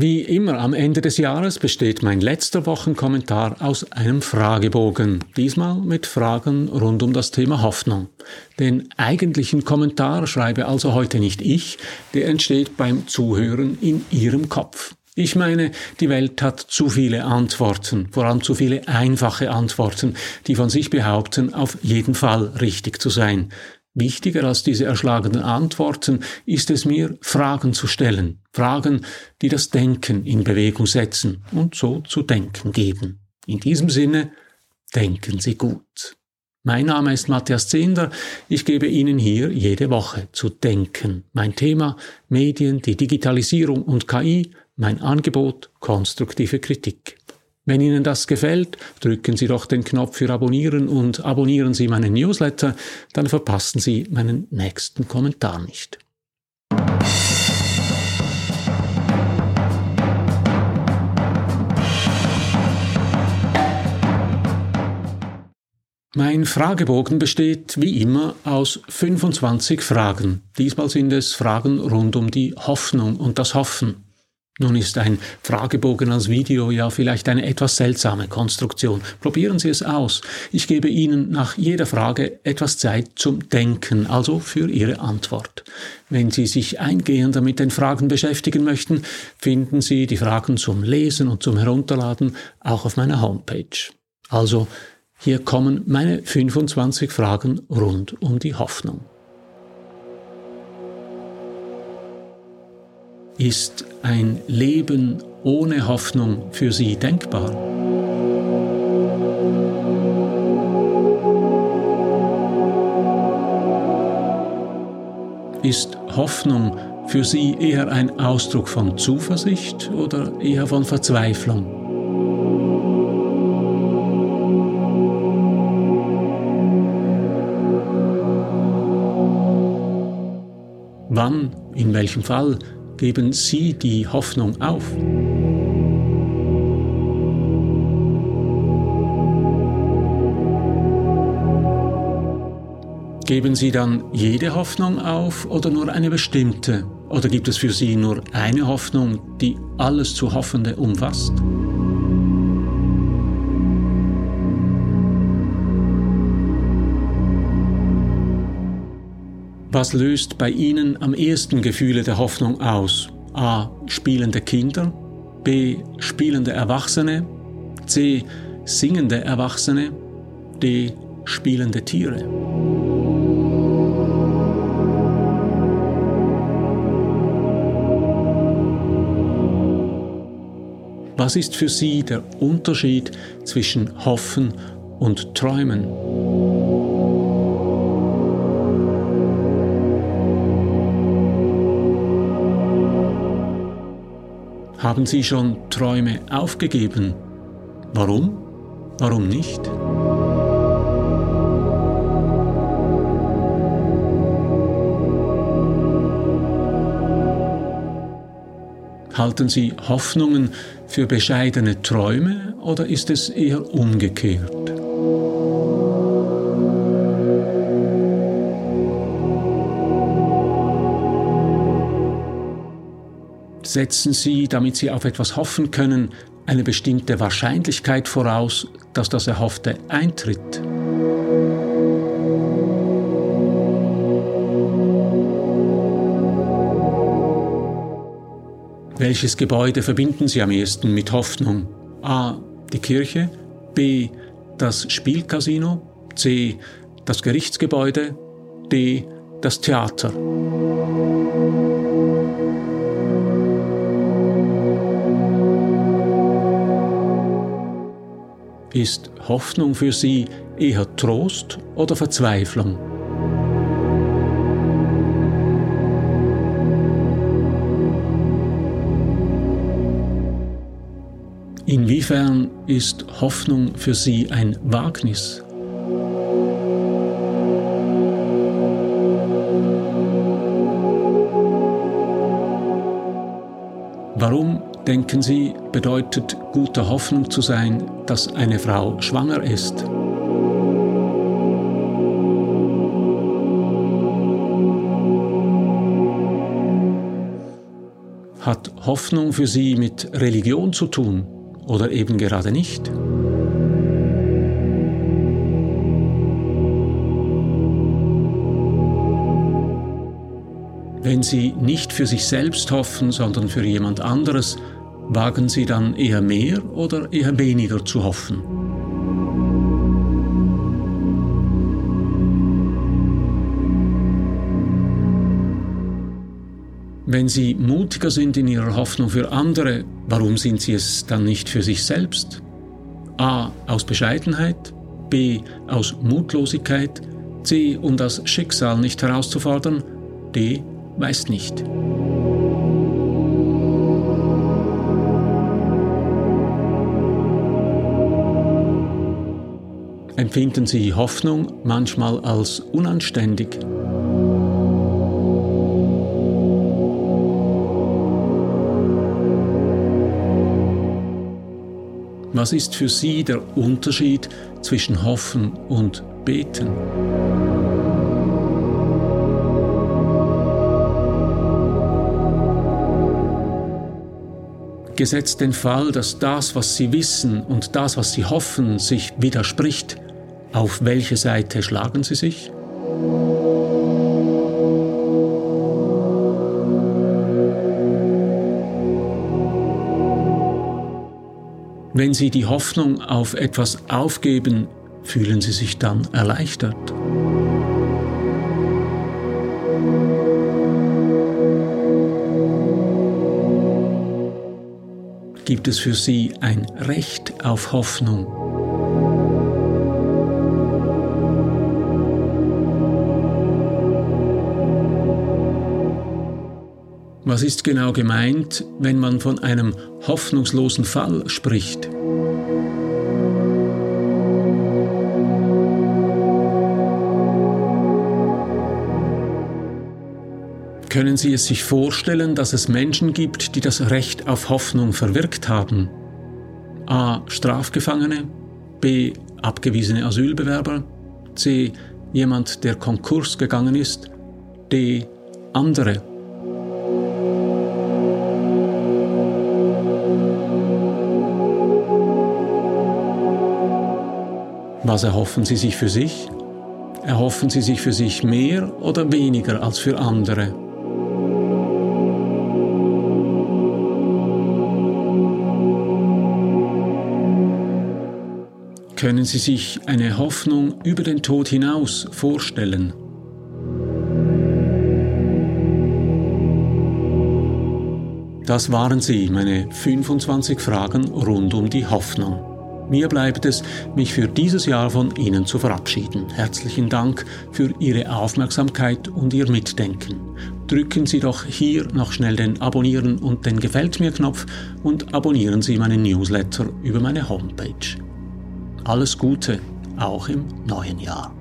Wie immer am Ende des Jahres besteht mein letzter Wochenkommentar aus einem Fragebogen, diesmal mit Fragen rund um das Thema Hoffnung. Den eigentlichen Kommentar schreibe also heute nicht ich, der entsteht beim Zuhören in Ihrem Kopf. Ich meine, die Welt hat zu viele Antworten, vor allem zu viele einfache Antworten, die von sich behaupten, auf jeden Fall richtig zu sein. Wichtiger als diese erschlagenden Antworten ist es mir, Fragen zu stellen. Fragen, die das Denken in Bewegung setzen und so zu denken geben. In diesem Sinne, denken Sie gut. Mein Name ist Matthias Zehnder. Ich gebe Ihnen hier jede Woche zu denken. Mein Thema Medien, die Digitalisierung und KI, mein Angebot konstruktive Kritik. Wenn Ihnen das gefällt, drücken Sie doch den Knopf für Abonnieren und abonnieren Sie meinen Newsletter, dann verpassen Sie meinen nächsten Kommentar nicht. Mein Fragebogen besteht wie immer aus 25 Fragen. Diesmal sind es Fragen rund um die Hoffnung und das Hoffen. Nun ist ein Fragebogen als Video ja vielleicht eine etwas seltsame Konstruktion. Probieren Sie es aus. Ich gebe Ihnen nach jeder Frage etwas Zeit zum Denken, also für Ihre Antwort. Wenn Sie sich eingehender mit den Fragen beschäftigen möchten, finden Sie die Fragen zum Lesen und zum Herunterladen auch auf meiner Homepage. Also, hier kommen meine 25 Fragen rund um die Hoffnung. Ist ein Leben ohne Hoffnung für Sie denkbar? Ist Hoffnung für Sie eher ein Ausdruck von Zuversicht oder eher von Verzweiflung? Wann, in welchem Fall geben Sie die Hoffnung auf. Geben Sie dann jede Hoffnung auf oder nur eine bestimmte? Oder gibt es für Sie nur eine Hoffnung, die alles zu Hoffende umfasst? Was löst bei Ihnen am ehesten Gefühle der Hoffnung aus? A. Spielende Kinder. B. Spielende Erwachsene. C. Singende Erwachsene. D. Spielende Tiere. Was ist für Sie der Unterschied zwischen Hoffen und Träumen? Haben Sie schon Träume aufgegeben? Warum? Warum nicht? Halten Sie Hoffnungen für bescheidene Träume oder ist es eher umgekehrt? Setzen Sie, damit Sie auf etwas hoffen können, eine bestimmte Wahrscheinlichkeit voraus, dass das Erhoffte eintritt. Welches Gebäude verbinden Sie am ehesten mit Hoffnung? A. Die Kirche, B. Das Spielcasino, C. Das Gerichtsgebäude, D. Das Theater. Ist Hoffnung für Sie eher Trost oder Verzweiflung? Inwiefern ist Hoffnung für Sie ein Wagnis? Denken Sie, bedeutet guter Hoffnung zu sein, dass eine Frau schwanger ist? Hat Hoffnung für Sie mit Religion zu tun oder eben gerade nicht? Wenn Sie nicht für sich selbst hoffen, sondern für jemand anderes, wagen Sie dann eher mehr oder eher weniger zu hoffen? Wenn Sie mutiger sind in Ihrer Hoffnung für andere, warum sind Sie es dann nicht für sich selbst? A. Aus Bescheidenheit, B. Aus Mutlosigkeit, C. Um das Schicksal nicht herauszufordern, D. Weiß nicht. Empfinden Sie Hoffnung manchmal als unanständig? Was ist für Sie der Unterschied zwischen Hoffen und Beten? Gesetzt den Fall, dass das, was Sie wissen und das, was Sie hoffen, sich widerspricht, auf welche Seite schlagen Sie sich? Wenn Sie die Hoffnung auf etwas aufgeben, fühlen Sie sich dann erleichtert. Gibt es für Sie ein Recht auf Hoffnung? Was ist genau gemeint, wenn man von einem hoffnungslosen Fall spricht? Können Sie es sich vorstellen, dass es Menschen gibt, die das Recht auf Hoffnung verwirkt haben? A. Strafgefangene, B. Abgewiesene Asylbewerber, C. Jemand, der Konkurs gegangen ist, D. Andere. Was erhoffen Sie sich für sich? Erhoffen Sie sich für sich mehr oder weniger als für andere? Können Sie sich eine Hoffnung über den Tod hinaus vorstellen? Das waren sie, meine 25 Fragen rund um die Hoffnung. Mir bleibt es, mich für dieses Jahr von Ihnen zu verabschieden. Herzlichen Dank für Ihre Aufmerksamkeit und Ihr Mitdenken. Drücken Sie doch hier noch schnell den Abonnieren und den Gefällt mir Knopf und abonnieren Sie meinen Newsletter über meine Homepage. Alles Gute, auch im neuen Jahr.